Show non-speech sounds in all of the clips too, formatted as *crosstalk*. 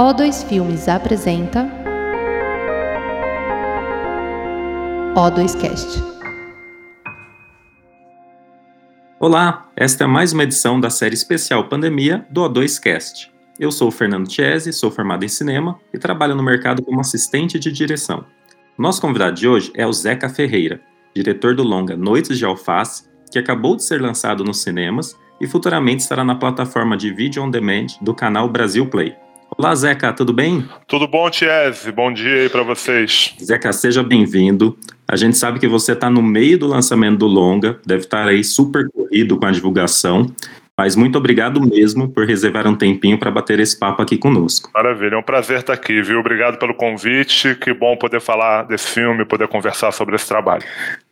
O2 Filmes apresenta O2Cast. Olá, esta é mais uma edição da série especial Pandemia do O2Cast. Eu sou o Fernando Chiesi, sou formado em cinema e trabalho no mercado como assistente de direção. Nosso convidado de hoje é o Zeca Ferreira, diretor do longa Noites de Alface, que acabou de ser lançado nos cinemas e futuramente estará na plataforma de vídeo on demand do canal Brasil Play. Olá, Zeca, tudo bem? Tudo bom, Tiese? Bom dia aí para vocês. Zeca, seja bem-vindo. A gente sabe que você está no meio do lançamento do longa, deve estar aí super corrido com a divulgação. Mas muito obrigado mesmo por reservar um tempinho para bater esse papo aqui conosco. Maravilha, é um prazer estar aqui, viu? Obrigado pelo convite. Que bom poder falar desse filme, poder conversar sobre esse trabalho.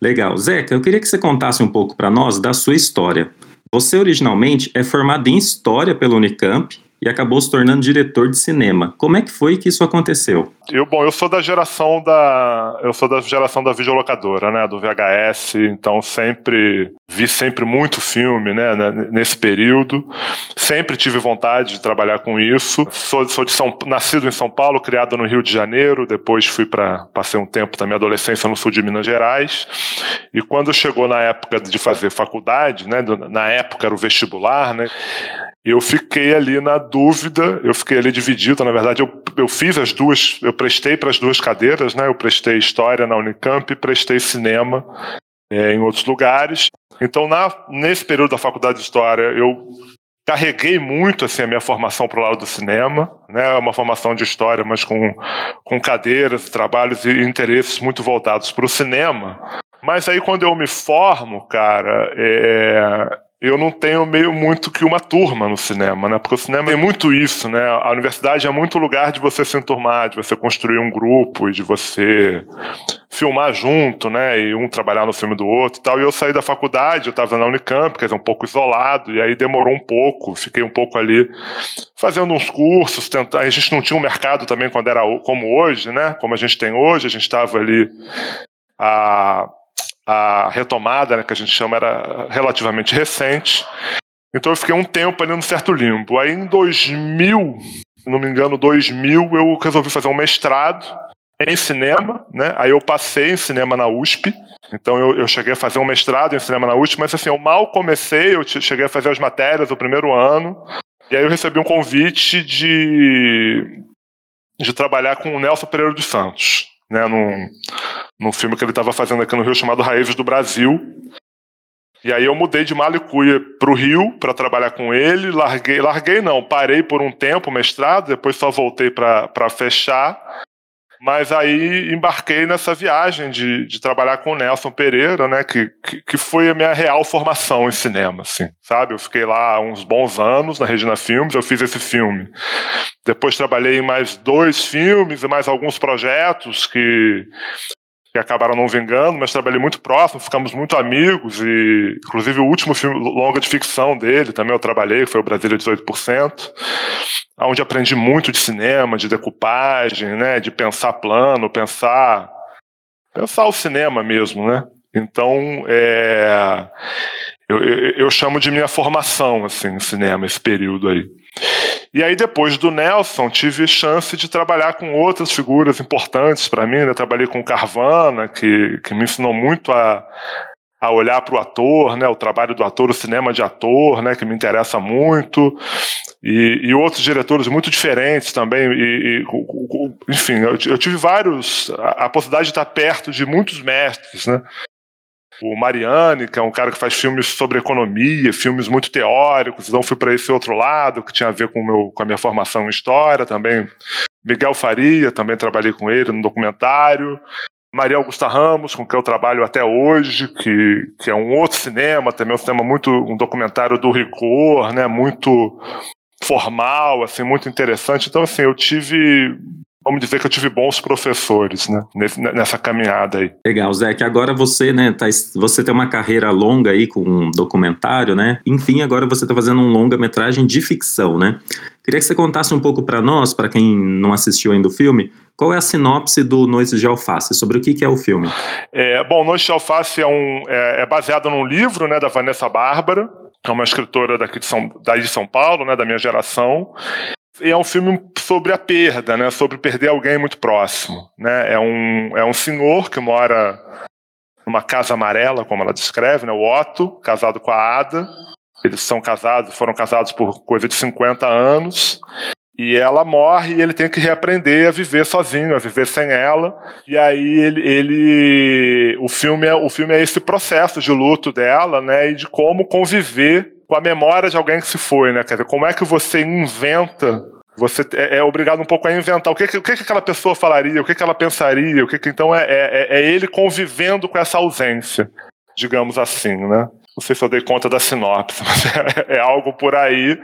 Legal. Zeca, eu queria que você contasse um pouco para nós da sua história. Você originalmente é formado em História pela Unicamp e acabou se tornando diretor de cinema. Como é que foi que isso aconteceu? Eu, bom, eu sou da geração da eu sou da geração da videolocadora, né, do VHS, então sempre vi sempre muito filme, né, nesse período. Sempre tive vontade de trabalhar com isso. Sou, sou de São nascido em São Paulo, criado no Rio de Janeiro, depois fui para passei um tempo da minha adolescência no sul de Minas Gerais. E quando chegou na época de fazer faculdade, né, na época era o vestibular, né, eu fiquei ali na dúvida, eu fiquei ali dividido, na verdade eu, eu fiz as duas, eu prestei para as duas cadeiras, né? Eu prestei História na Unicamp e prestei Cinema é, em outros lugares. Então, na, nesse período da faculdade de História, eu carreguei muito assim a minha formação para o lado do cinema, né? Uma formação de história, mas com, com cadeiras, trabalhos e interesses muito voltados para o cinema. Mas aí quando eu me formo, cara, é, eu não tenho meio muito que uma turma no cinema, né? Porque o cinema é muito isso, né? A universidade é muito lugar de você se enturmar, de você construir um grupo e de você filmar junto, né? E um trabalhar no filme do outro e tal. E eu saí da faculdade, eu estava na Unicamp, quer dizer, um pouco isolado, e aí demorou um pouco, fiquei um pouco ali fazendo uns cursos, tentar. A gente não tinha um mercado também quando era como hoje, né? Como a gente tem hoje, a gente estava ali a a retomada, né, que a gente chama, era relativamente recente. Então eu fiquei um tempo ali no certo limbo. Aí em 2000, se não me engano, 2000, eu resolvi fazer um mestrado em cinema, né? Aí eu passei em cinema na USP. Então eu, eu cheguei a fazer um mestrado em cinema na USP, mas assim, eu mal comecei, eu cheguei a fazer as matérias o primeiro ano. E aí eu recebi um convite de, de trabalhar com o Nelson Pereira dos Santos né, num, num filme que ele estava fazendo aqui no Rio chamado Raízes do Brasil. E aí eu mudei de Malicuia para o Rio para trabalhar com ele, larguei, larguei não, parei por um tempo mestrado, depois só voltei para fechar. Mas aí embarquei nessa viagem de, de trabalhar com o Nelson Pereira, né? Que, que, que, foi a minha real formação em cinema, assim, sabe? Eu fiquei lá uns bons anos na Regina Filmes, eu fiz esse filme. Depois trabalhei em mais dois filmes e mais alguns projetos que, que acabaram não vingando, mas trabalhei muito próximo, ficamos muito amigos e, inclusive, o último filme longa de ficção dele também eu trabalhei, foi o Brasília 18% onde aprendi muito de cinema, de decupagem, né, de pensar plano, pensar pensar o cinema mesmo, né? Então, é, eu, eu, eu, chamo de minha formação, assim, no cinema, esse período aí. E aí, depois do Nelson, tive chance de trabalhar com outras figuras importantes para mim. Né? Trabalhei com Carvana, que, que me ensinou muito a, a olhar para o ator, né, o trabalho do ator, o cinema de ator, né, que me interessa muito, e, e outros diretores muito diferentes também, e, e enfim, eu, eu, tive vários, a, a, possibilidade de estar perto de muitos mestres, né, o Mariani, que é um cara que faz filmes sobre economia, filmes muito teóricos, então fui para esse outro lado, que tinha a ver com, meu, com a minha formação em história também, Miguel Faria, também trabalhei com ele no documentário, Maria Augusta Ramos, com quem eu trabalho até hoje, que, que é um outro cinema, também um cinema muito, um documentário do Rigor, né, muito formal, assim, muito interessante. Então, assim, eu tive vamos dizer que eu tive bons professores, né, nessa caminhada aí. Legal, Zé, que agora você, né, tá, você tem uma carreira longa aí com um documentário, né, enfim, agora você está fazendo um longa-metragem de ficção, né. Queria que você contasse um pouco para nós, para quem não assistiu ainda o filme, qual é a sinopse do Noites de Alface? Sobre o que, que é o filme? É, bom, Noites de Alface é, um, é, é baseado num livro né, da Vanessa Bárbara, que é uma escritora daqui de São, daí de São Paulo, né, da minha geração. E é um filme sobre a perda, né? Sobre perder alguém muito próximo, né? É um, é um senhor que mora numa casa amarela, como ela descreve, né? O Otto, casado com a Ada. Eles são casados, foram casados por coisa de 50 anos. E ela morre e ele tem que reaprender a viver sozinho, a viver sem ela. E aí ele, ele o filme é o filme é esse processo de luto dela, né, e de como conviver com a memória de alguém que se foi, né? Quer dizer, como é que você inventa você é, é, obrigado um pouco a inventar o que, o que, que aquela pessoa falaria, o que, ela pensaria, o que, então é, é, é ele convivendo com essa ausência, digamos assim, né? Não sei se eu dei conta da sinopse, *laughs* mas é, é, algo por aí.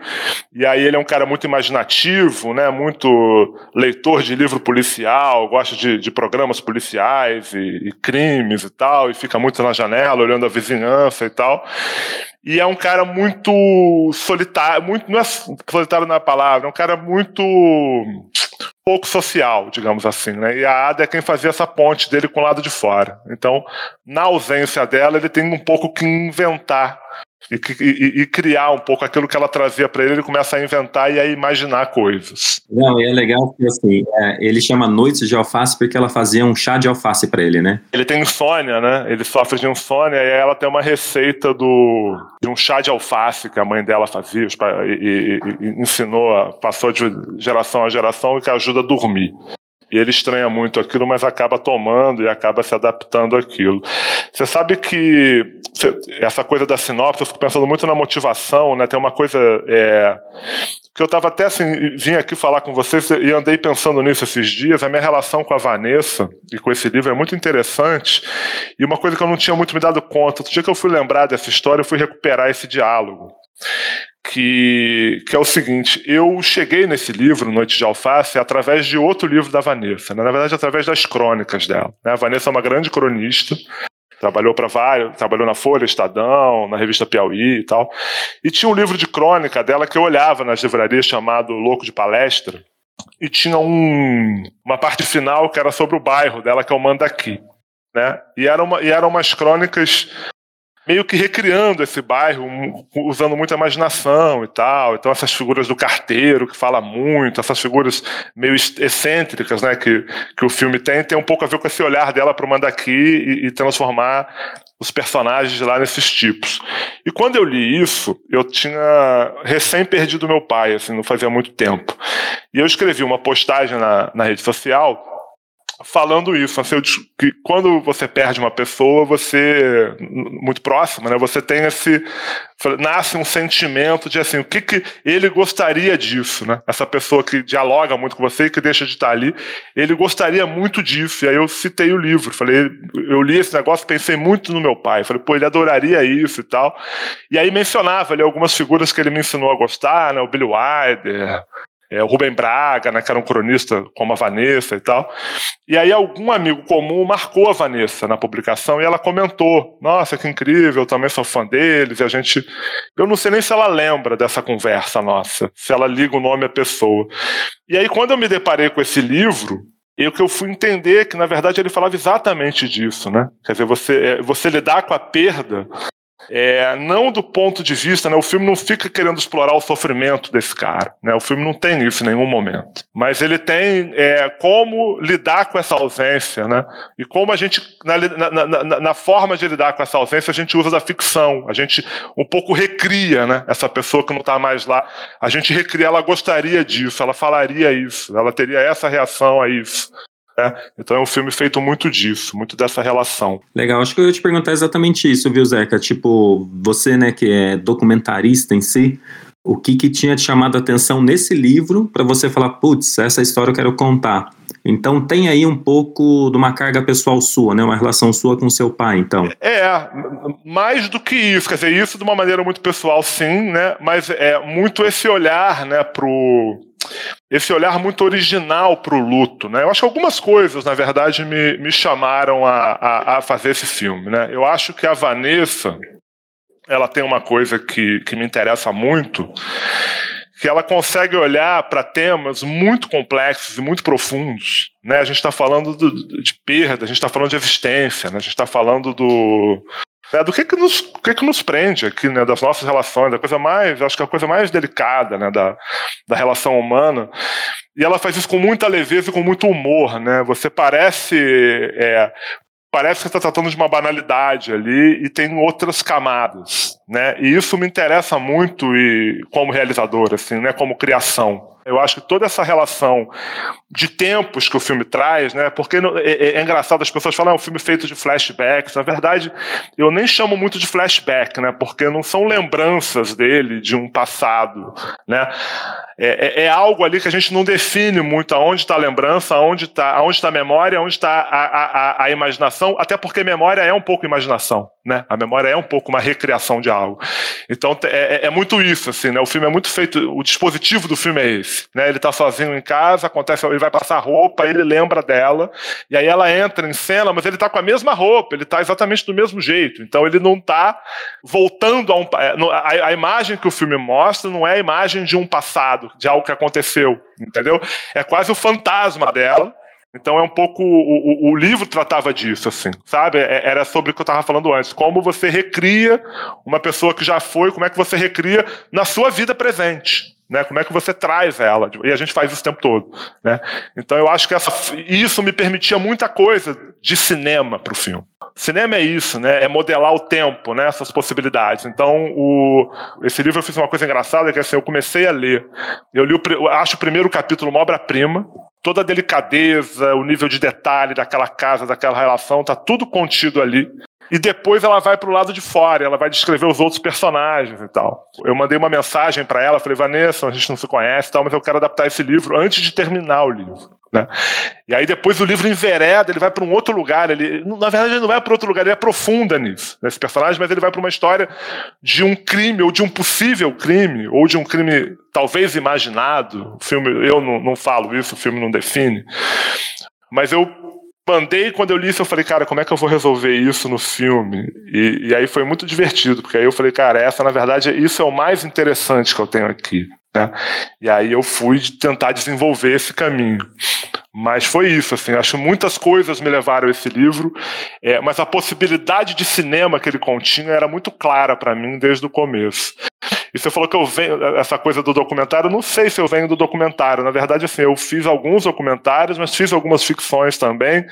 E aí ele é um cara muito imaginativo, né? Muito leitor de livro policial, gosta de, de programas policiais e, e crimes e tal, e fica muito na janela olhando a vizinhança e tal. E é um cara muito solitário, muito não é solitário na palavra, é um cara muito pouco social, digamos assim, né? E a Ada é quem fazia essa ponte dele com o lado de fora. Então, na ausência dela, ele tem um pouco que inventar e, e, e, criar um pouco aquilo que ela trazia para ele, ele começa a inventar e a imaginar coisas. Não, e é legal porque assim, é, ele chama Noites de Alface porque ela fazia um chá de alface para ele, né? Ele tem insônia, né? Ele sofre de insônia e ela tem uma receita do, de um chá de alface que a mãe dela fazia e, e ensinou, passou de geração a geração e que ajuda a dormir. E ele estranha muito aquilo, mas acaba tomando e acaba se adaptando àquilo. Você sabe que essa coisa da sinopse, eu fico pensando muito na motivação, né? Tem uma coisa é, que eu estava até assim, vim aqui falar com vocês e andei pensando nisso esses dias. A minha relação com a Vanessa e com esse livro é muito interessante. E uma coisa que eu não tinha muito me dado conta, outro dia que eu fui lembrar dessa história, eu fui recuperar esse diálogo que, que é o seguinte: eu cheguei nesse livro, Noite de Alface, através de outro livro da Vanessa, né? na verdade, através das crônicas dela. Né? A Vanessa é uma grande cronista, trabalhou para vários, trabalhou na Folha, Estadão, na revista Piauí e tal. E tinha um livro de crônica dela que eu olhava nas livrarias chamado Louco de Palestra, e tinha um, uma parte final que era sobre o bairro dela, que é o Mandaqui. Né? E, era uma, e eram umas crônicas meio que recriando esse bairro, usando muita imaginação e tal. Então, essas figuras do carteiro, que fala muito, essas figuras meio excêntricas né, que, que o filme tem, tem um pouco a ver com esse olhar dela para o Mandaki e, e transformar os personagens lá nesses tipos. E quando eu li isso, eu tinha recém perdido meu pai, assim, não fazia muito tempo. E eu escrevi uma postagem na, na rede social falando isso, assim, que quando você perde uma pessoa, você muito próxima, né? Você tem esse nasce um sentimento de assim, o que que ele gostaria disso, né? Essa pessoa que dialoga muito com você e que deixa de estar ali, ele gostaria muito disso. E aí eu citei o livro, falei, eu li esse negócio, pensei muito no meu pai, falei, pô, ele adoraria isso e tal. E aí mencionava ali algumas figuras que ele me ensinou a gostar, né? O Billy Wilder, é, o Rubem Braga, né, que era um cronista como a Vanessa e tal. E aí algum amigo comum marcou a Vanessa na publicação e ela comentou: Nossa, que incrível, eu também sou fã deles. E a gente. Eu não sei nem se ela lembra dessa conversa nossa, se ela liga o nome à pessoa. E aí, quando eu me deparei com esse livro, e o que eu fui entender que, na verdade, ele falava exatamente disso, né? Quer dizer, você, é, você lidar com a perda é, não do ponto de vista, né, o filme não fica querendo explorar o sofrimento desse cara, né, o filme não tem isso em nenhum momento, mas ele tem é, como lidar com essa ausência, né, e como a gente, na, na, na, na, forma de lidar com essa ausência, a gente usa da ficção, a gente um pouco recria, né, essa pessoa que não está mais lá, a gente recria, ela gostaria disso, ela falaria isso, ela teria essa reação a isso, né? Então é um filme feito muito disso, muito dessa relação. Legal, acho que eu ia te perguntar exatamente isso, viu, Zeca? Tipo, você, né, que é documentarista em si, o que, que tinha te chamado a atenção nesse livro para você falar, putz, essa história eu quero contar? Então tem aí um pouco de uma carga pessoal sua, né? Uma relação sua com seu pai, então. É, mais do que isso, quer dizer, isso de uma maneira muito pessoal, sim, né? Mas é muito esse olhar, né, pro esse olhar muito original para o luto. Né? Eu acho que algumas coisas, na verdade, me, me chamaram a, a, a, fazer esse filme. Né? Eu acho que a Vanessa ela tem uma coisa que, que me interessa muito, que ela consegue olhar para temas muito complexos e muito profundos. Né? A gente está falando do, de perda, a gente está falando de existência, né? a gente está falando do, né, do que que nos, que que nos prende aqui, né, das nossas relações, da coisa mais, acho que é a coisa mais delicada, né, da, da relação humana. E ela faz isso com muita leveza e com muito humor, né? Você parece é, parece que está tratando de uma banalidade ali e tem outras camadas, né? E isso me interessa muito e como realizador, assim, né? Como criação. Eu acho que toda essa relação de tempos que o filme traz, né? Porque é, é, é engraçado, as pessoas falam, é um filme feito de flashbacks. Na verdade, eu nem chamo muito de flashback, né? Porque não são lembranças dele de um passado, né? É, é, é algo ali que a gente não define muito aonde está a lembrança, aonde está aonde tá a memória, aonde está a, a, a, imaginação, até porque memória é um pouco imaginação, né? A memória é um pouco uma recriação de algo. Então é, é, é muito isso, assim, né? O filme é muito feito, o dispositivo do filme é esse, né? Ele está sozinho em casa, acontece, ele vai passar roupa, ele lembra dela, e aí ela entra em cena, mas ele está com a mesma roupa, ele está exatamente do mesmo jeito. Então ele não está voltando a um. É, a, a imagem que o filme mostra não é a imagem de um passado de algo que aconteceu, entendeu? É quase o fantasma dela. Então é um pouco. O, o, o livro tratava disso, assim, sabe? É, era sobre o que eu estava falando antes. Como você recria uma pessoa que já foi, como é que você recria na sua vida presente. Né? Como é que você traz ela? E a gente faz isso o tempo todo. Né? Então eu acho que essa, isso me permitia muita coisa de cinema para o filme. Cinema é isso, né? É modelar o tempo, né? Essas possibilidades. Então, o, esse livro eu fiz uma coisa engraçada que assim, eu comecei a ler. Eu li o, eu acho o primeiro capítulo uma obra-prima. Toda a delicadeza, o nível de detalhe daquela casa, daquela relação, tá tudo contido ali. E depois ela vai para o lado de fora, ela vai descrever os outros personagens e tal. Eu mandei uma mensagem para ela, falei, Vanessa, a gente não se conhece e tal, mas eu quero adaptar esse livro antes de terminar o livro. Né? E aí depois o livro envereda, ele vai para um outro lugar. Ele, na verdade, ele não vai para outro lugar, ele aprofunda nisso, nesse personagem, mas ele vai para uma história de um crime, ou de um possível crime, ou de um crime talvez imaginado. O filme, eu não, não falo isso, o filme não define. Mas eu mandei, quando eu li isso, eu falei, cara, como é que eu vou resolver isso no filme? E, e aí foi muito divertido, porque aí eu falei, cara, essa, na verdade, isso é o mais interessante que eu tenho aqui. Né? E aí eu fui tentar desenvolver esse caminho. Mas foi isso, assim, acho que muitas coisas me levaram a esse livro, é, mas a possibilidade de cinema que ele continha era muito clara para mim desde o começo. E você falou que eu venho, essa coisa do documentário, não sei se eu venho do documentário, na verdade, assim, eu fiz alguns documentários, mas fiz algumas ficções também.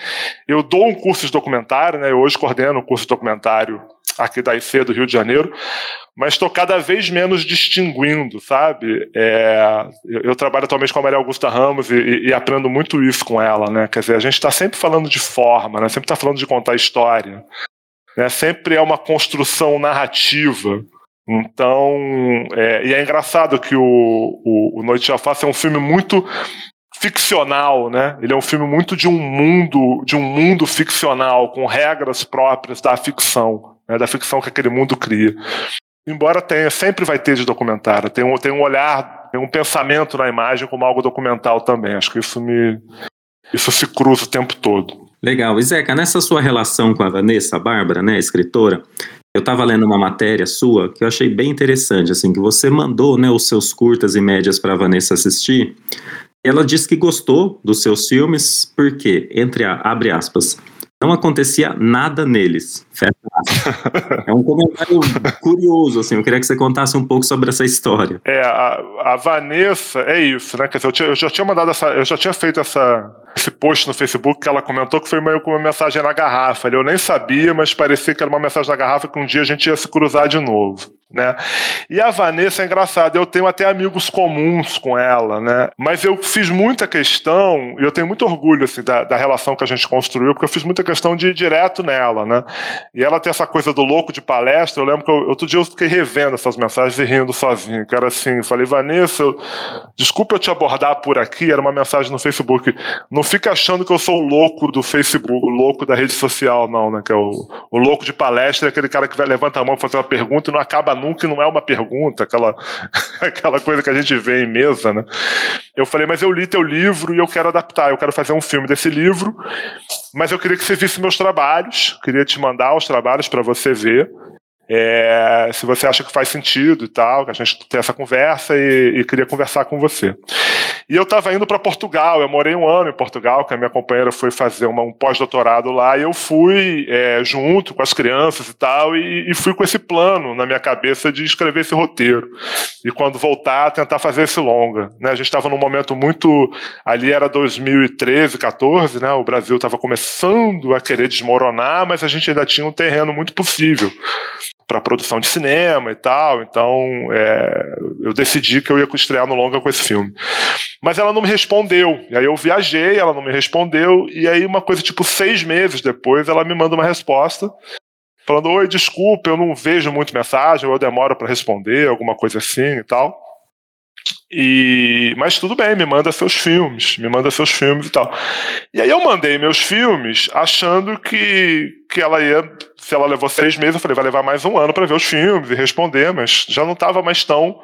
Eu dou um curso de documentário, né, eu hoje coordeno um curso de documentário aqui da IC do Rio de Janeiro, mas estou cada vez menos distinguindo, sabe? É, eu, eu, trabalho atualmente com a Maria Augusta Ramos e, e, e aprendo muito isso com ela, né? Quer dizer, a gente está sempre falando de forma, né? Sempre está falando de contar história, né? Sempre é uma construção narrativa. Então, é, e é engraçado que o, o, o Noite de Alface é um filme muito ficcional, né? Ele é um filme muito de um mundo, de um mundo ficcional com regras próprias da ficção, né? da ficção que aquele mundo cria. Embora tenha, sempre vai ter de documentário, tem um, tem um olhar, tem um pensamento na imagem como algo documental também. Acho que isso me isso se cruza o tempo todo. Legal. E Zeca, nessa sua relação com a Vanessa Bárbara, né, escritora, eu estava lendo uma matéria sua que eu achei bem interessante, assim, que você mandou, né, os seus curtas e médias para a Vanessa assistir. E ela disse que gostou dos seus filmes porque, entre a, abre aspas, não acontecia nada neles. É um comentário curioso, assim. Eu queria que você contasse um pouco sobre essa história. É, a, a Vanessa, é isso, né? Quer dizer, eu, tinha, eu já tinha mandado essa. Eu já tinha feito essa, esse post no Facebook que ela comentou que foi meio como uma mensagem na garrafa. Eu nem sabia, mas parecia que era uma mensagem na garrafa que um dia a gente ia se cruzar de novo né? E a Vanessa é engraçada, eu tenho até amigos comuns com ela, né? Mas eu fiz muita questão, e eu tenho muito orgulho assim, da, da, relação que a gente construiu, porque eu fiz muita questão de ir direto nela, né? E ela tem essa coisa do louco de palestra, eu lembro que eu, outro dia eu fiquei revendo essas mensagens e rindo sozinho, que era assim, eu falei, Vanessa, eu, desculpa eu te abordar por aqui, era uma mensagem no Facebook, não fica achando que eu sou o louco do Facebook, o louco da rede social, não, né? Que é o, o louco de palestra, é aquele cara que vai levantar a mão fazer uma pergunta e não acaba nunca não é uma pergunta, aquela, *laughs* aquela coisa que a gente vê em mesa, né? Eu falei, mas eu li teu livro e eu quero adaptar, eu quero fazer um filme desse livro, mas eu queria que você visse meus trabalhos, queria te mandar os trabalhos para você ver. É, se você acha que faz sentido e tal, que a gente tem essa conversa e, e queria conversar com você. E eu estava indo para Portugal, eu morei um ano em Portugal, que a minha companheira foi fazer uma, um pós-doutorado lá, e eu fui é, junto com as crianças e tal, e, e, fui com esse plano na minha cabeça de escrever esse roteiro. E quando voltar, tentar fazer esse longa. Né? A gente estava num momento muito. Ali era 2013, 14, né? o Brasil estava começando a querer desmoronar, mas a gente ainda tinha um terreno muito possível para produção de cinema e tal. Então, é, eu decidi que eu ia estrear no longa com esse filme. Mas ela não me respondeu. E aí eu viajei, ela não me respondeu. E aí, uma coisa tipo seis meses depois, ela me manda uma resposta falando: Oi, desculpa, eu não vejo muito mensagem, eu demoro para responder, alguma coisa assim e tal. E, mas tudo bem, me manda seus filmes, me manda seus filmes e tal. E aí eu mandei meus filmes achando que, que ela ia, se ela levou seis meses, eu falei, vai levar mais um ano para ver os filmes e responder, mas já não estava mais tão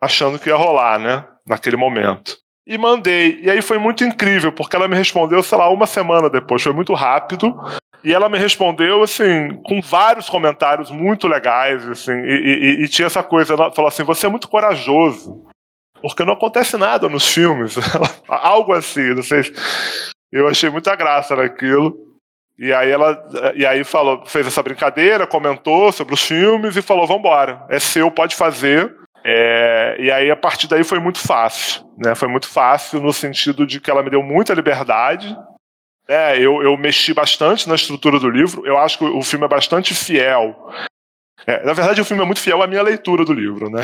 achando que ia rolar, né, naquele momento. E mandei, e aí foi muito incrível, porque ela me respondeu, sei lá, uma semana depois, foi muito rápido, e ela me respondeu, assim, com vários comentários muito legais, assim, e, e, e tinha essa coisa, ela falou assim, você é muito corajoso, porque não acontece nada nos filmes. *laughs* Algo assim, não sei. Eu achei muita graça naquilo. E aí ela e aí falou, fez essa brincadeira, comentou sobre os filmes e falou: vambora, é seu, pode fazer. É, e aí a partir daí foi muito fácil. Né? Foi muito fácil no sentido de que ela me deu muita liberdade. É, eu, eu mexi bastante na estrutura do livro. Eu acho que o filme é bastante fiel. É, na verdade, o filme é muito fiel à minha leitura do livro, né?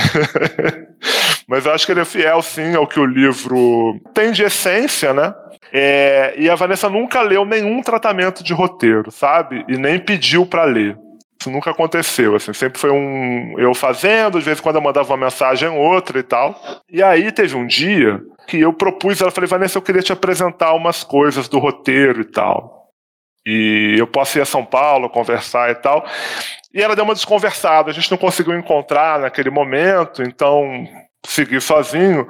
*laughs* Mas eu acho que ele é fiel, sim, ao que o livro tem de essência, né? É, e a Vanessa nunca leu nenhum tratamento de roteiro, sabe? E nem pediu para ler. Isso nunca aconteceu, assim, sempre foi um eu fazendo, de vez em quando eu mandava uma mensagem outra e tal. E aí teve um dia que eu propus, ela falei, Vanessa, eu queria te apresentar umas coisas do roteiro e tal. E eu posso ir a São Paulo conversar e tal. E ela deu uma desconversada, a gente não conseguiu encontrar naquele momento, então seguir sozinho.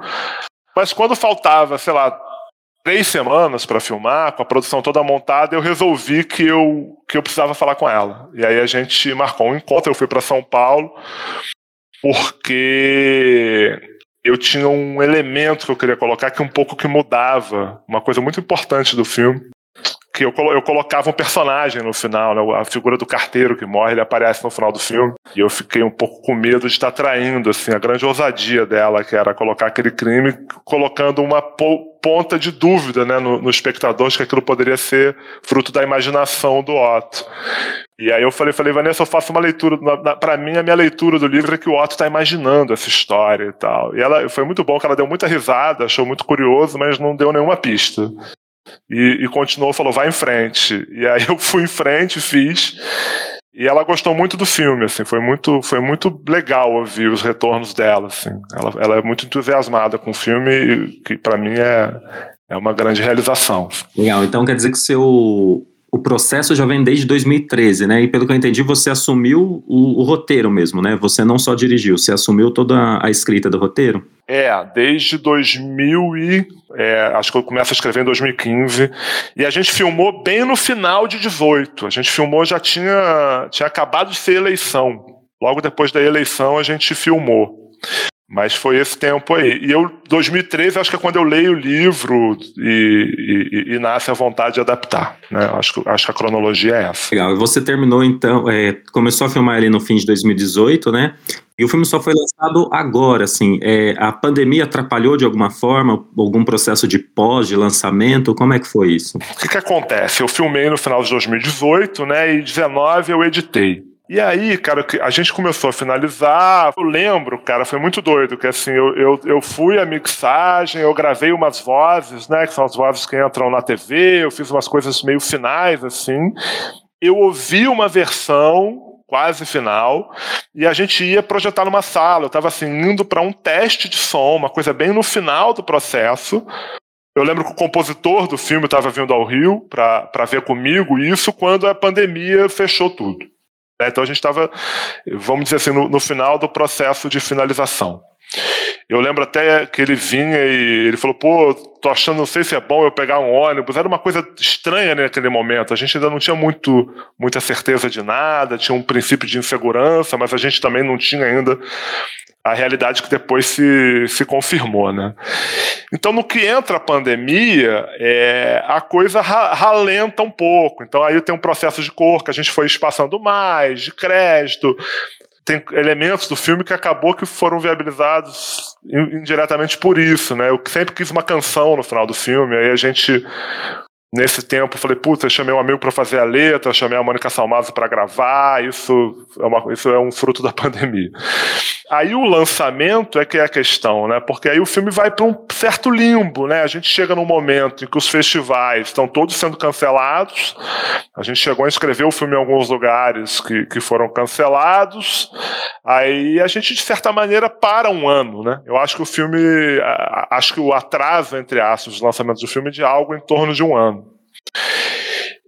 Mas quando faltava, sei lá, três semanas para filmar, com a produção toda montada, eu resolvi que eu, que eu precisava falar com ela. E aí a gente marcou um encontro, eu fui para São Paulo, porque eu tinha um elemento que eu queria colocar que um pouco que mudava, uma coisa muito importante do filme, que eu, eu colocava um personagem no final, né? A figura do carteiro que morre, ele aparece no final do filme. E eu fiquei um pouco com medo de estar traindo, assim, a grande ousadia dela, que era colocar aquele crime, colocando uma ponta de dúvida, né, no, no espectador de que aquilo poderia ser fruto da imaginação do Otto. E aí eu falei, falei, Vanessa, eu faço uma leitura, para mim a minha leitura do livro é que o Otto está imaginando essa história e tal. E ela foi muito bom que ela deu muita risada, achou muito curioso, mas não deu nenhuma pista. E, e continuou, falou, vai em frente. E aí eu fui em frente, fiz. E ela gostou muito do filme, assim, foi muito, foi muito legal ouvir os retornos dela, assim. Ela, ela é muito entusiasmada com o filme, que para mim é, é uma grande realização. Legal, então quer dizer que seu o processo já vem desde 2013, né? E pelo que eu entendi, você assumiu o, o roteiro mesmo, né? Você não só dirigiu, você assumiu toda a escrita do roteiro? É, desde 2000 e... É, acho que eu começo a escrever em 2015. E a gente filmou bem no final de 18. A gente filmou, já tinha, tinha acabado de ser eleição. Logo depois da eleição, a gente filmou. Mas foi esse tempo aí. E eu, 2013, acho que é quando eu leio o livro e, e, e nasce a vontade de adaptar. Né? Acho, acho que a cronologia é essa. Legal. Você terminou, então, é, começou a filmar ali no fim de 2018, né? E o filme só foi lançado agora, assim. É, a pandemia atrapalhou de alguma forma algum processo de pós, de lançamento? Como é que foi isso? O que, que acontece? Eu filmei no final de 2018, né? E 2019 eu editei. E aí, cara, a gente começou a finalizar. Eu lembro, cara, foi muito doido, que assim, eu, eu, eu fui a mixagem, eu gravei umas vozes, né? Que são as vozes que entram na TV, eu fiz umas coisas meio finais, assim. Eu ouvi uma versão quase final, e a gente ia projetar numa sala. Eu estava assim, indo para um teste de som, uma coisa bem no final do processo. Eu lembro que o compositor do filme estava vindo ao Rio para ver comigo isso quando a pandemia fechou tudo. Né? Então a gente estava, vamos dizer assim, no, no, final do processo de finalização. Eu lembro até que ele vinha e ele falou, pô, tô achando, não sei se é bom eu pegar um ônibus. Era uma coisa estranha naquele momento. A gente ainda não tinha muito, muita certeza de nada, tinha um princípio de insegurança, mas a gente também não tinha ainda a realidade que depois se, se confirmou, né? Então, no que entra a pandemia, é, a coisa ralenta um pouco. Então, aí tem um processo de cor que a gente foi espaçando mais, de crédito, tem elementos do filme que acabou que foram viabilizados indiretamente por isso, né? Eu sempre quis uma canção no final do filme, aí a gente Nesse tempo, falei, puta, chamei um amigo para fazer a letra, chamei a Mônica Salmazo para gravar, isso é, uma, isso é um fruto da *laughs* pandemia. Aí o lançamento é que é a questão, né? Porque aí o filme vai para um certo limbo, né? A gente chega num momento em que os festivais estão todos sendo cancelados, a gente chegou a escrever o filme em alguns lugares que, que foram cancelados, aí a gente, de certa maneira, para um ano, né? Eu acho que o filme, acho que o atraso, entre aspas, do lançamento do filme é de algo em torno de um ano.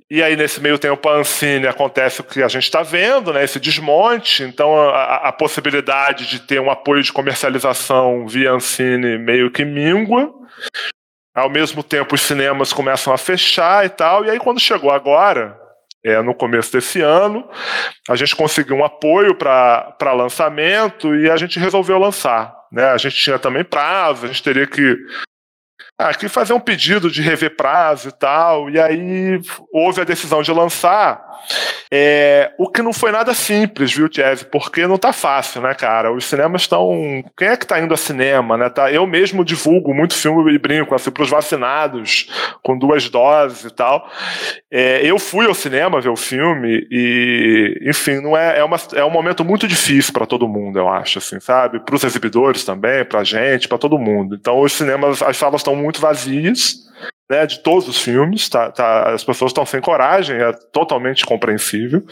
E aí, nesse meio tempo, a Ancine acontece o que a gente está vendo, né, esse desmonte. Então, a, a, possibilidade de ter um apoio de comercialização via Ancine meio que mingua. Ao mesmo tempo, os cinemas começam a fechar e tal. E aí, quando chegou agora, é, no começo desse ano, a gente conseguiu um apoio para lançamento e a gente resolveu lançar. Né? A gente tinha também prazo, a gente teria que ah, fazer um pedido de rever prazo e tal, e aí houve a decisão de lançar é, o que não foi nada simples, viu, Jazz? Porque não tá fácil, né, cara? Os cinemas estão. Quem é que tá indo a cinema, né? Tá... Eu mesmo divulgo muito filme e brinco, assim, pros vacinados, com duas doses e tal. É, eu fui ao cinema ver o filme e, enfim, não é, é, uma, é um momento muito difícil para todo mundo, eu acho, assim, sabe? Pros exibidores também, pra gente, para todo mundo. Então, os cinemas, as salas estão muito vazias né, de todos os filmes, tá, tá, as pessoas estão sem coragem, é totalmente compreensível,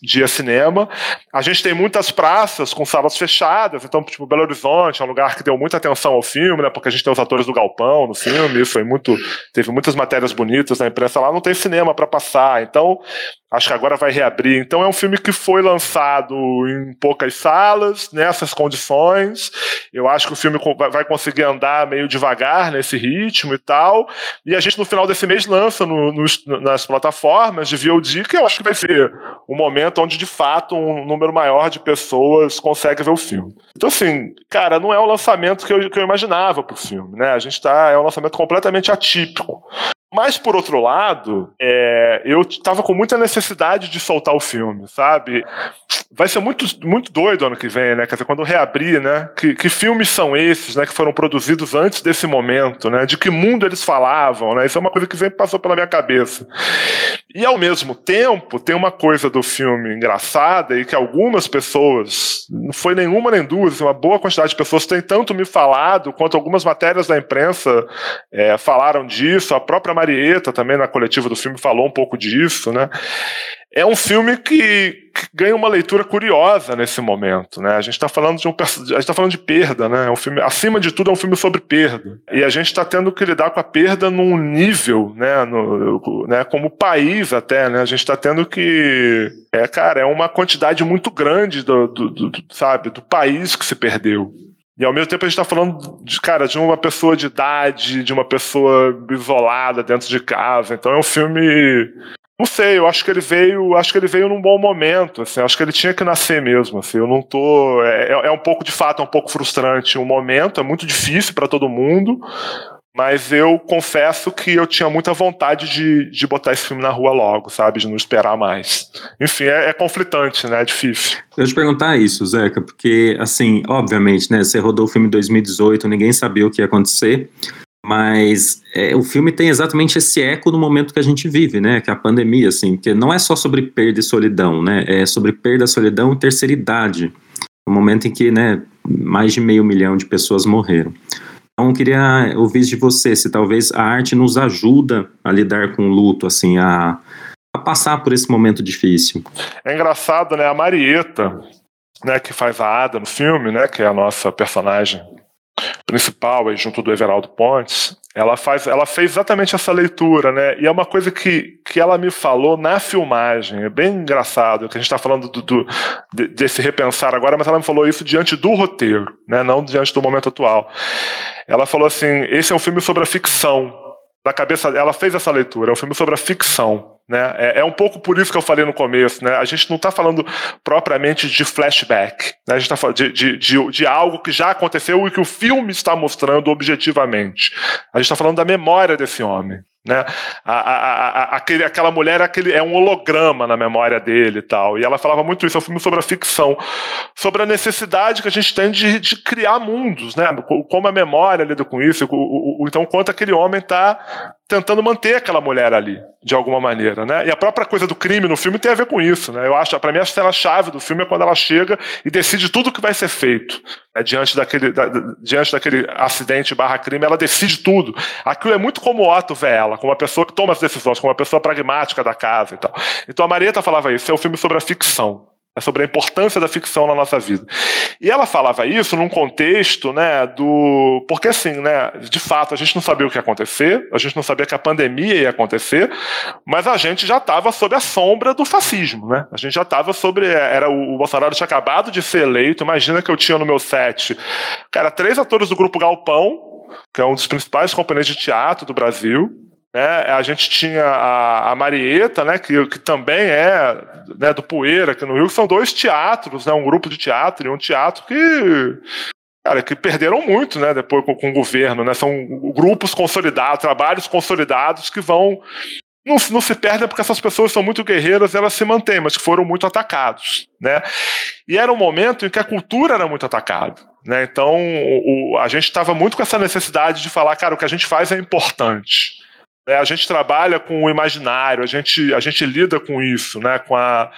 dia cinema. A gente tem muitas praças com salas fechadas, então, tipo, Belo Horizonte é um lugar que deu muita atenção ao filme, né, porque a gente tem os atores do Galpão no filme, foi muito, teve muitas matérias bonitas na imprensa lá, não tem cinema para passar, então Acho que agora vai reabrir. Então é um filme que foi lançado em poucas salas, nessas condições. Eu acho que o filme vai conseguir andar meio devagar nesse ritmo e tal. E a gente no final desse mês lança no, no, nas plataformas de VOD, que eu acho que vai ser um momento onde de fato um número maior de pessoas consegue ver o filme. Então assim, cara, não é o lançamento que eu, que eu imaginava pro filme, né? A gente tá é um lançamento completamente atípico. Mas, por outro lado, é, eu tava com muita necessidade de soltar o filme, sabe? Vai ser muito, muito doido ano que vem, né? Quer dizer, quando reabrir, né? Que, que filmes são esses, né? Que foram produzidos antes desse momento, né? De que mundo eles falavam, né? Isso é uma coisa que sempre passou pela minha cabeça. E, ao mesmo tempo, tem uma coisa do filme engraçada e que algumas pessoas, não foi nenhuma nem duas, uma boa quantidade de pessoas tem tanto me falado, quanto algumas matérias da imprensa é, falaram disso, a própria Marieta também na coletiva do filme falou um pouco disso, né? É um filme que, que ganha uma leitura curiosa nesse momento, né? A gente está falando de um a gente tá falando de perda, né? É um filme, acima de tudo, é um filme sobre perda. E a gente está tendo que lidar com a perda num nível, né? No, né? Como país até, né? A gente está tendo que, é, cara, é uma quantidade muito grande do, do, do sabe, do país que se perdeu. E ao mesmo tempo a gente está falando de, cara, de uma pessoa de idade, de uma pessoa isolada dentro de casa. Então é um filme. Não sei, eu acho que ele veio, acho que ele veio num bom momento, assim, acho que ele tinha que nascer mesmo, assim, eu não tô, é, é, é um pouco de fato, é um pouco frustrante o um momento, é muito difícil para todo mundo, mas eu confesso que eu tinha muita vontade de, de botar esse filme na rua logo, sabe? De não esperar mais. Enfim, é, é conflitante, né? É difícil. Eu te perguntar isso, Zeca, porque, assim, obviamente, né? Você rodou o filme em 2018, ninguém sabia o que ia acontecer. Mas é, o filme tem exatamente esse eco no momento que a gente vive, né? Que é a pandemia, assim, que não é só sobre perda e solidão, né? É sobre perda, solidão e terceira idade. O momento em que, né, mais de meio milhão de pessoas morreram. Então, queria ouvir de você se talvez a arte nos ajuda a lidar com o luto, assim, a, a passar por esse momento difícil. É engraçado, né? A Marieta, né, que faz a Ada no filme, né, que é a nossa personagem principal, aí, junto do Everaldo Pontes, ela, faz, ela fez exatamente essa leitura, né? E é uma coisa que, que ela me falou na filmagem. É bem engraçado que a gente está falando do, do, desse repensar agora, mas ela me falou isso diante do roteiro, né? Não diante do momento atual. Ela falou assim: esse é um filme sobre a ficção. Na cabeça, ela fez essa leitura. É um filme sobre a ficção. Né? É, é, um pouco por isso que eu falei no começo. Né? A gente não está falando propriamente de flashback. Né? A gente está falando de, de, de, de, algo que já aconteceu e que o filme está mostrando objetivamente. A gente está falando da memória desse homem. Né? A, a, a, aquele, aquela mulher aquele, é um holograma na memória dele e tal. E ela falava muito isso, é um filme sobre a ficção, sobre a necessidade que a gente tem de, de criar mundos, né? Como a memória lida com isso, o, o, então quanto aquele homem está tentando manter aquela mulher ali, de alguma maneira, né? E a própria coisa do crime no filme tem a ver com isso, né? Eu acho, para mim, a cena-chave do filme é quando ela chega e decide tudo o que vai ser feito. Né? Diante, daquele, da, diante daquele acidente barra crime, ela decide tudo. Aquilo é muito como o Otto vê ela, como uma pessoa que toma as decisões, como uma pessoa pragmática da casa e tal. Então a Marieta falava isso, é um filme sobre a ficção. É sobre a importância da ficção na nossa vida. E ela falava isso num contexto, né, do. Porque assim, né, de fato, a gente não sabia o que ia acontecer, a gente não sabia que a pandemia ia acontecer, mas a gente já estava sob a sombra do fascismo, né? A gente já estava sobre. Era, o Bolsonaro tinha acabado de ser eleito, imagina que eu tinha no meu set, cara, três atores do grupo Galpão, que é um dos principais componentes de teatro do Brasil, né, a gente tinha a, a Marieta, né, que, que também é né, do Poeira, aqui no Rio, que são dois teatros, né, um grupo de teatro e um teatro que cara, que perderam muito, né, depois com, com, o governo, né, são grupos consolidados, trabalhos consolidados que vão não, não, se perdem porque essas pessoas são muito guerreiras elas se mantêm, mas que foram muito atacados, né? E era um momento em que a cultura era muito atacada, né? Então o, o, a gente estava muito com essa necessidade de falar, cara, o que a gente faz é importante. É, a gente trabalha com o imaginário, a gente, a gente lida com isso, né? com, a,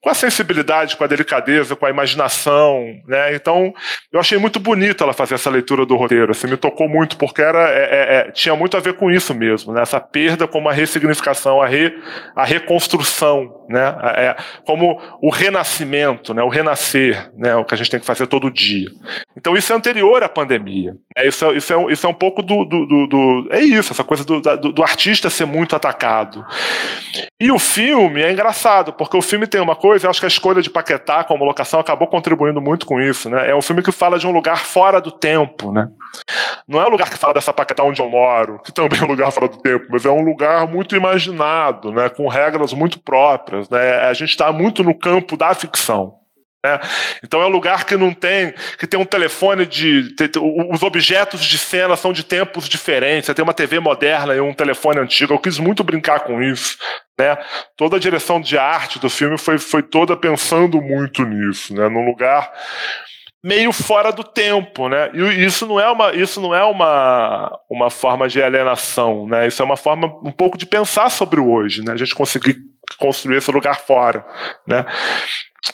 com a sensibilidade, com a delicadeza, com a imaginação. Né? Então, eu achei muito bonito ela fazer essa leitura do roteiro. Assim, me tocou muito, porque era, é, é, é, tinha muito a ver com isso mesmo, né? essa perda como a ressignificação, a, re, a reconstrução, né? É, como o renascimento, né? o renascer, né? o que a gente tem que fazer todo dia. Então, isso é anterior à pandemia. É, isso, é, isso, é, isso é um pouco do, do, do, do É isso, essa coisa do, do, do artista ser muito atacado. E o filme é engraçado, porque o filme tem uma coisa, eu acho que a escolha de Paquetá como locação acabou contribuindo muito com isso, né? É um filme que fala de um lugar fora do tempo, né? Não é um lugar que fala dessa Paquetá onde eu moro, que também é um lugar fora do tempo, mas é um lugar muito imaginado, né? Com regras muito próprias, né? A gente está muito no campo da ficção. Né? Então é um lugar que não tem, que tem um telefone de. os objetos de cena são de tempos diferentes. Você tem uma TV moderna e um telefone antigo. Eu quis muito brincar com isso. Né? Toda a direção de arte do filme foi, foi toda pensando muito nisso, né? num lugar meio fora do tempo, né? E isso não é uma, isso não é uma, uma forma de alienação, né? Isso é uma forma um pouco de pensar sobre o hoje, né? A gente conseguir construir esse lugar fora, né?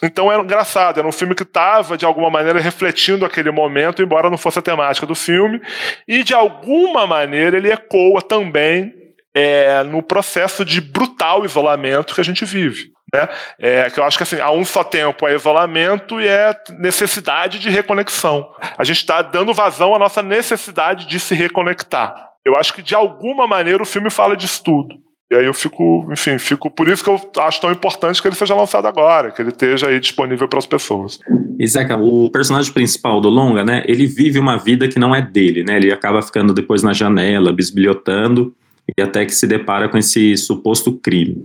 Então era engraçado, era um filme que estava, de alguma maneira, refletindo aquele momento, embora não fosse a temática do filme, e de alguma maneira ele ecoa também é, no processo de brutal isolamento que a gente vive. Né? É, que eu acho que assim, há um só tempo é isolamento e é necessidade de reconexão. A gente está dando vazão à nossa necessidade de se reconectar. Eu acho que de alguma maneira o filme fala disso tudo. E aí eu fico, enfim, fico por isso que eu acho tão importante que ele seja lançado agora, que ele esteja aí disponível para as pessoas. E Zeca, o personagem principal do longa, né, ele vive uma vida que não é dele, né? Ele acaba ficando depois na janela, bisbilhotando e até que se depara com esse suposto crime.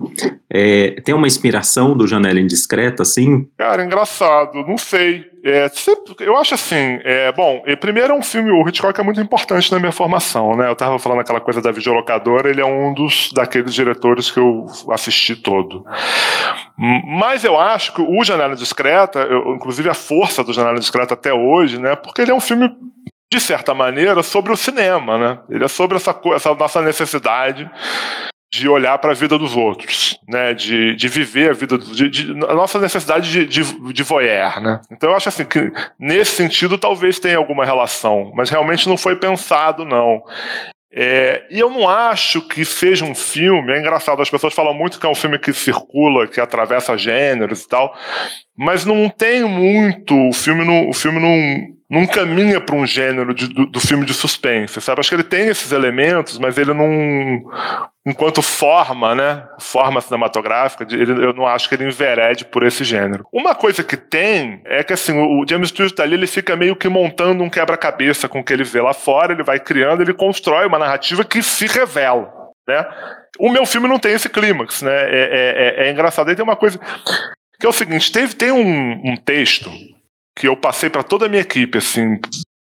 É, tem uma inspiração do Janela Indiscreta, assim? Cara, engraçado, não sei. É, eu acho assim, é, bom, primeiro é um filme, o Hitchcock é muito importante na minha formação, né? Eu tava falando aquela coisa da videolocadora, ele é um dos daqueles diretores que eu assisti todo. Mas eu acho que o Janela Discreta, eu, inclusive a força do Janela Discreta até hoje, né? Porque ele é um filme de certa maneira, sobre o cinema, né? Ele é sobre essa, essa nossa necessidade de olhar para a vida dos outros, né? De, de viver a vida, de, de a nossa necessidade de, de, de voyeur, né? Então eu acho assim que nesse sentido talvez tenha alguma relação, mas realmente não foi pensado não. É, e eu não acho que seja um filme. É engraçado, as pessoas falam muito que é um filme que circula, que atravessa gêneros e tal, mas não tem muito. O filme não, o filme não, não caminha para um gênero de, do, do, filme de suspense, sabe? Acho que ele tem esses elementos, mas ele não, enquanto forma, né, forma cinematográfica, ele, eu não acho que ele enverede por esse gênero. Uma coisa que tem é que assim, o James Stewart ali ele fica meio que montando um quebra-cabeça com o que ele vê lá fora, ele vai criando, ele constrói uma narrativa que se revela, né? O meu filme não tem esse clímax, né? É, é, é, é engraçado. Aí tem uma coisa que é o seguinte: teve, tem um, um texto que eu passei para toda a minha equipe, assim,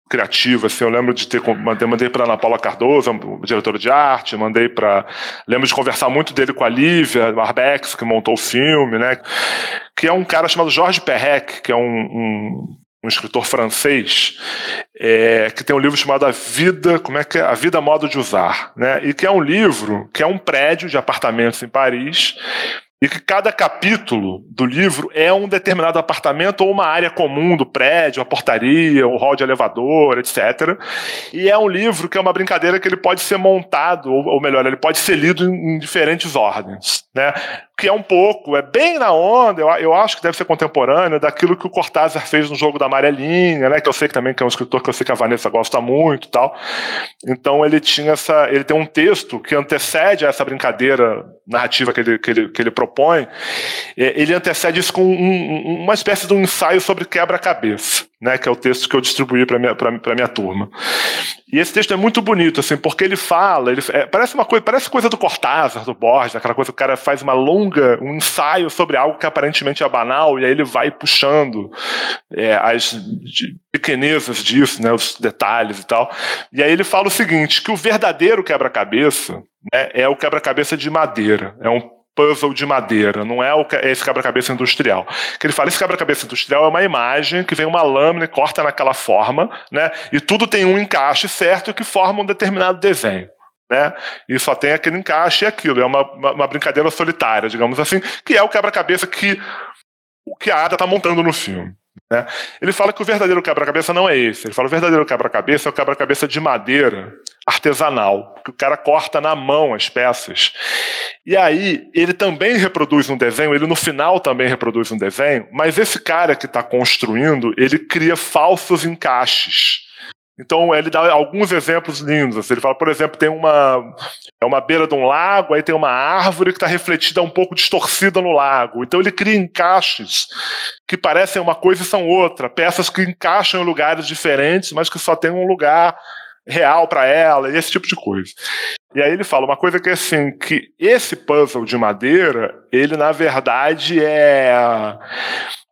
criativa, assim, eu lembro de ter mandei, mandei para Ana Paula Cardoso, diretora de arte, mandei para lembro de conversar muito dele com a Lívia Arbex, que montou o filme, né? Que é um cara chamado Georges Perrec, que é um, um, um escritor francês, é, que tem um livro chamado A Vida, como é que é? A Vida Modo de Usar, né? E que é um livro que é um prédio de apartamentos em Paris e que cada capítulo do livro é um determinado apartamento ou uma área comum do prédio, a portaria, o hall de elevador, etc. E é um livro que é uma brincadeira que ele pode ser montado, ou, melhor, ele pode ser lido em, diferentes ordens, né? Que é um pouco, é bem na onda, eu, eu acho que deve ser contemporâneo, daquilo que o Cortázar fez no jogo da Amarelinha, né, que eu sei que também que é um escritor que eu sei que a Vanessa gosta muito tal. Então ele tinha essa, ele tem um texto que antecede essa brincadeira narrativa que ele, que ele, que ele propõe, ele antecede isso com um, uma espécie de um ensaio sobre quebra-cabeça né, que é o texto que eu distribuí para minha, pra, minha turma. E esse texto é muito bonito, assim, porque ele fala, ele, é, parece uma coisa, parece coisa do Cortázar, do Borges, aquela coisa que o cara faz uma longa, um ensaio sobre algo que aparentemente é banal, e aí ele vai puxando é, as pequenezas disso, né, os detalhes e tal. E aí ele fala o seguinte, que o verdadeiro quebra-cabeça né, é o quebra-cabeça de madeira, é um puzzle de madeira, não é, é esse quebra-cabeça industrial. Que ele fala, esse quebra-cabeça industrial é uma imagem que vem uma lâmina e corta naquela forma, né? E tudo tem um encaixe certo que forma um determinado desenho. Né? E só tem aquele encaixe e aquilo. É uma, uma, uma brincadeira solitária, digamos assim, que é o quebra-cabeça que, que a Ada está montando no filme. Né? Ele fala que o verdadeiro quebra-cabeça não é esse. Ele fala que o verdadeiro quebra-cabeça é o quebra-cabeça de madeira artesanal, que o cara corta na mão as peças. E aí ele também reproduz um desenho, ele no final também reproduz um desenho, mas esse cara que está construindo, ele cria falsos encaixes. Então ele dá alguns exemplos lindos. Assim. Ele fala, por exemplo, tem uma é uma beira de um lago, aí tem uma árvore que está refletida um pouco distorcida no lago. Então ele cria encaixes que parecem uma coisa e são outra, peças que encaixam em lugares diferentes, mas que só tem um lugar real para ela e esse tipo de coisa. E aí ele fala uma coisa que é assim, que esse puzzle de madeira, ele na verdade é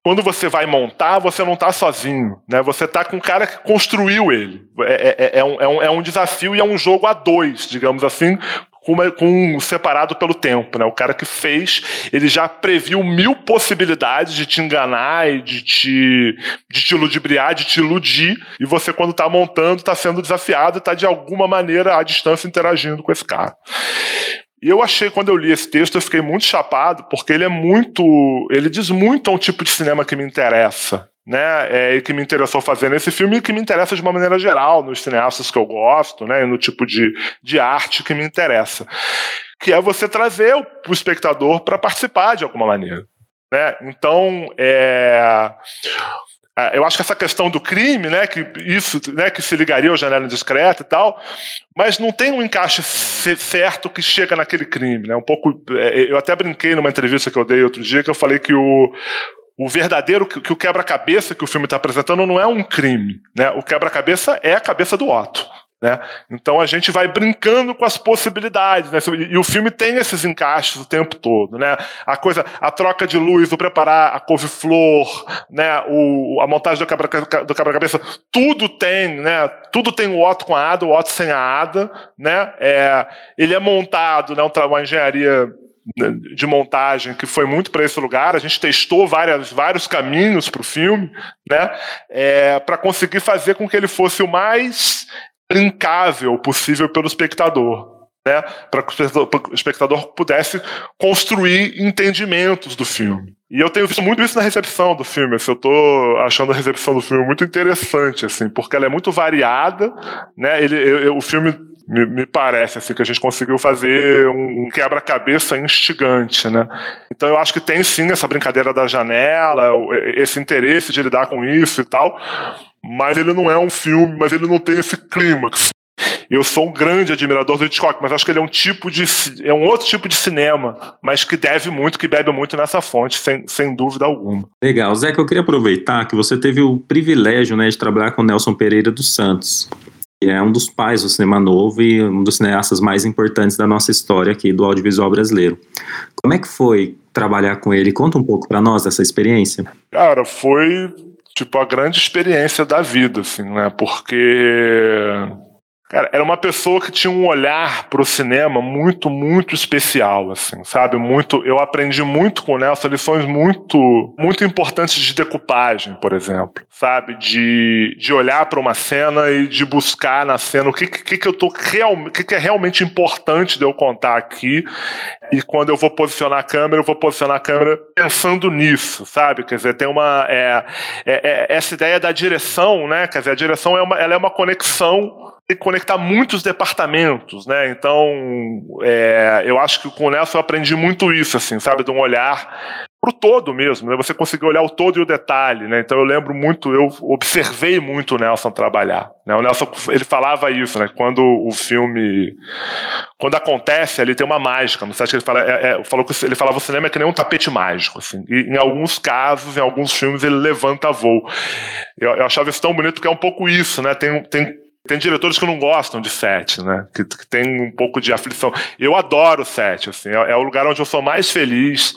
quando você vai montar, você não está sozinho, né? Você está com o cara que construiu ele. É, é, é, um, é, um, é um desafio e é um jogo a dois, digamos assim, com, com separado pelo tempo, né? O cara que fez, ele já previu mil possibilidades de te enganar e de te, de te ludibriar, de te iludir, e você, quando está montando, está sendo desafiado e está de alguma maneira à distância interagindo com esse cara. E eu achei, quando eu li esse texto, eu fiquei muito chapado, porque ele é muito. Ele diz muito a um tipo de cinema que me interessa. Né, é, e que me interessou fazer nesse filme e que me interessa de uma maneira geral nos cineastas que eu gosto, né, e no tipo de, de arte que me interessa, que é você trazer o, o espectador para participar de alguma maneira. Né? Então, é, eu acho que essa questão do crime, né, que isso, né, que se ligaria ao janela indiscreta e tal, mas não tem um encaixe certo que chega naquele crime, né? Um pouco, é, eu até brinquei numa entrevista que eu dei outro dia que eu falei que o o verdadeiro que, o quebra-cabeça que o filme está apresentando não é um crime, né? O quebra-cabeça é a cabeça do Otto. Né? Então a gente vai brincando com as possibilidades, né? e o filme tem esses encaixes o tempo todo, né? A coisa, a troca de luz, o preparar a couve-flor, né? A montagem do quebra-cabeça, tudo tem, né? Tudo tem o Otto com a Ada, o Otto sem a Ada, né? É, ele é montado, né? Uma engenharia né, de montagem que foi muito para esse lugar. A gente testou várias, vários caminhos para o filme, né, é, para conseguir fazer com que ele fosse o mais brincável possível pelo espectador. Né, para que o espectador pudesse construir entendimentos do filme. E eu tenho visto muito isso na recepção do filme. Assim, eu estou achando a recepção do filme muito interessante, assim, porque ela é muito variada. Né, ele, eu, eu, o filme me, me, parece assim, que a gente conseguiu fazer um, um quebra-cabeça instigante, né? Então eu acho que tem sim essa brincadeira da janela, esse interesse de lidar com isso e tal, mas ele não é um filme, mas ele não tem esse clímax. Eu sou um grande admirador do Hitchcock, mas acho que ele é um tipo de é um outro tipo de cinema, mas que deve muito, que bebe muito nessa fonte, sem, sem dúvida alguma. Legal, Zé, que eu queria aproveitar que você teve o privilégio, né, de trabalhar com Nelson Pereira dos Santos, que é um dos pais do cinema novo e um dos cineastas mais importantes da nossa história aqui do audiovisual brasileiro. Como é que foi trabalhar com ele? Conta um pouco para nós dessa experiência. Cara, foi tipo a grande experiência da vida, assim, né? Porque Cara, era uma pessoa que tinha um olhar para o cinema muito, muito especial, assim, sabe? Muito, eu aprendi muito com o Nelson lições muito, muito importantes de decupagem, por exemplo, sabe? De, de olhar para uma cena e de buscar na cena o que, que, que eu tô real, que, que é realmente importante de eu contar aqui. E quando eu vou posicionar a câmera, eu vou posicionar a câmera pensando nisso, sabe? Quer dizer, tem uma é, é, é essa ideia da direção, né? Quer dizer, a direção é uma, ela é uma conexão tem que conectar muitos departamentos, né? Então, é, eu acho que com o Nelson eu aprendi muito isso, assim, sabe? De um olhar pro todo mesmo, né? Você conseguir olhar o todo e o detalhe, né? Então eu lembro muito, eu observei muito o Nelson trabalhar. Né? O Nelson, ele falava isso, né? Quando o filme, quando acontece, ali tem uma mágica. Não sei que ele fala, é, é, falou que ele falava o cinema é que nem um tapete mágico, assim. E em alguns casos, em alguns filmes ele levanta voo. Eu, eu achava isso tão bonito que é um pouco isso, né? Tem, tem tem diretores que não gostam de set, né? Que, que tem um pouco de aflição. Eu adoro set, assim, é, é o lugar onde eu sou mais feliz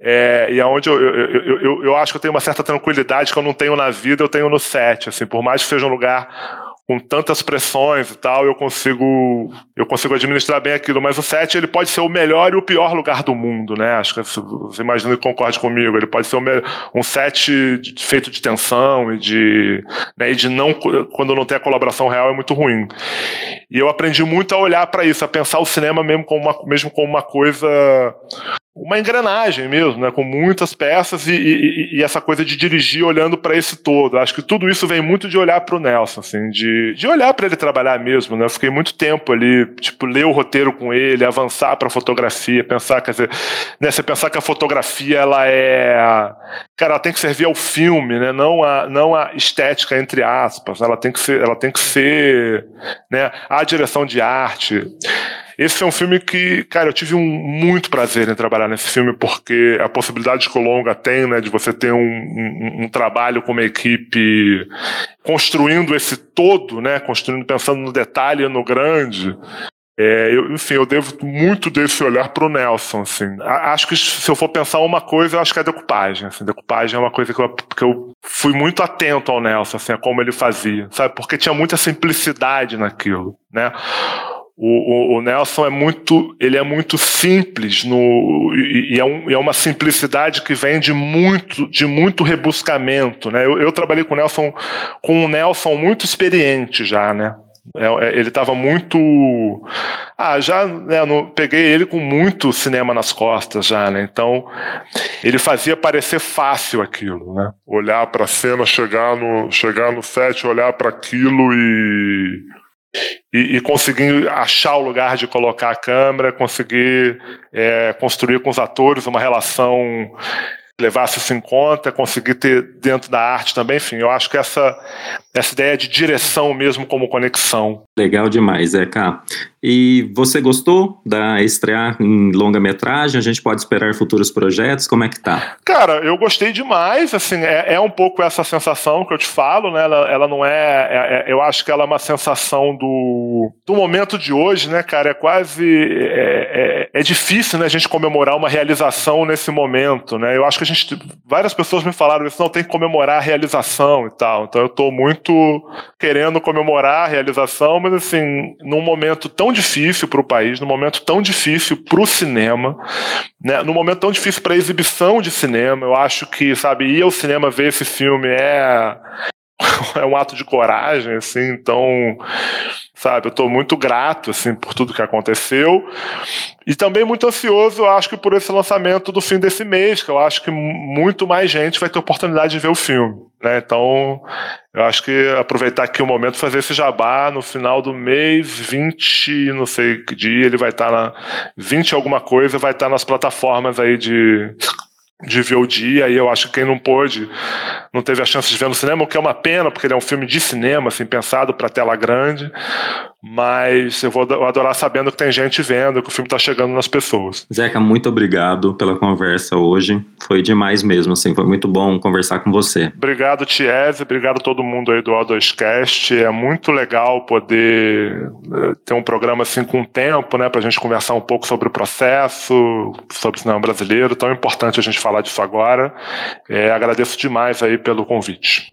é, e é onde eu, eu, eu, eu, eu acho que eu tenho uma certa tranquilidade que eu não tenho na vida, eu tenho no set, assim, por mais que seja um lugar com tantas pressões e tal, eu consigo eu consigo administrar bem aquilo. Mas o set ele pode ser o melhor e o pior lugar do mundo, né? Acho que você imagina que concorde comigo. Ele pode ser um set feito de tensão e de, né, e de não quando não tem a colaboração real é muito ruim. E eu aprendi muito a olhar para isso, a pensar o cinema mesmo como uma, mesmo como uma coisa uma engrenagem mesmo, né, com muitas peças e, e, e essa coisa de dirigir olhando para esse todo. Acho que tudo isso vem muito de olhar para o Nelson, assim, de, de olhar para ele trabalhar mesmo. Né? Eu fiquei muito tempo ali, tipo, ler o roteiro com ele, avançar para a fotografia, pensar, quer dizer, né, você pensar que a fotografia ela é, cara, ela tem que servir ao filme, né, não a, não a estética entre aspas. Ela tem que ser, ela tem que ser, né, a direção de arte. Esse é um filme que, cara, eu tive um muito prazer em trabalhar nesse filme, porque a possibilidade que o Longa tem, né, de você ter um, um, um trabalho com uma equipe construindo esse todo, né, construindo, pensando no detalhe e no grande, é, eu, enfim, eu devo muito desse olhar pro Nelson, assim. Acho que se eu for pensar uma coisa, eu acho que é a decupagem, assim. Decupagem é uma coisa que eu, que eu fui muito atento ao Nelson, assim, a como ele fazia, sabe? Porque tinha muita simplicidade naquilo, né? O, o, o, Nelson é muito, ele é muito simples no, e, e é, um, é, uma simplicidade que vem de muito, de muito rebuscamento, né? Eu, eu trabalhei com o Nelson, com o Nelson muito experiente já, né? É, é ele estava muito, ah, já, né, no, peguei ele com muito cinema nas costas já, né? Então ele fazia parecer fácil aquilo, né? Olhar para a cena, chegar no, chegar no set, olhar para aquilo e e, e, conseguir achar o lugar de colocar a câmera, conseguir é, construir com os atores uma relação levasse isso em conta, conseguir ter dentro da arte também, enfim, eu acho que essa, essa ideia de direção mesmo como conexão. Legal demais, Zeca. E você gostou da estrear em longa-metragem? A gente pode esperar futuros projetos? Como é que tá? Cara, eu gostei demais, assim, é, é um pouco essa sensação que eu te falo, né? Ela, ela não é, é, é, Eu acho que ela é uma sensação do, do momento de hoje, né, cara? É quase. É, é, é difícil, né, a gente comemorar uma realização nesse momento, né? Eu acho que a gente. Várias pessoas me falaram isso, não tem que comemorar a realização e tal. Então eu tô muito querendo comemorar a realização, mas assim, num momento tão difícil para o país, num momento tão difícil para o cinema, né, num momento tão difícil para a exibição de cinema, eu acho que, sabe, ir ao cinema ver esse filme é *laughs* é um ato de coragem, assim, então, sabe, eu estou muito grato, assim, por tudo que aconteceu. E também muito ansioso, eu acho que por esse lançamento do fim desse mês, que eu acho que muito mais gente vai ter oportunidade de ver o filme, né, então eu acho que aproveitar aqui o momento fazer esse jabá no final do mês, 20, não sei que dia, ele vai estar tá na 20 alguma coisa, vai estar tá nas plataformas aí de de ver o dia, e eu acho que quem não pôde, não teve a chance de ver no cinema, o que é uma pena, porque ele é um filme de cinema, assim, pensado para tela grande, mas eu vou adorar sabendo que tem gente vendo, que o filme está chegando nas pessoas. Zeca, muito obrigado pela conversa hoje, foi demais mesmo, assim, foi muito bom conversar com você. Obrigado, Tiese, obrigado a todo mundo aí do O2Cast, é muito legal poder eh, ter um programa assim com tempo, né, para a gente conversar um pouco sobre o processo, sobre o cinema brasileiro, tão importante a gente falar disso agora, é, agradeço demais aí pelo convite.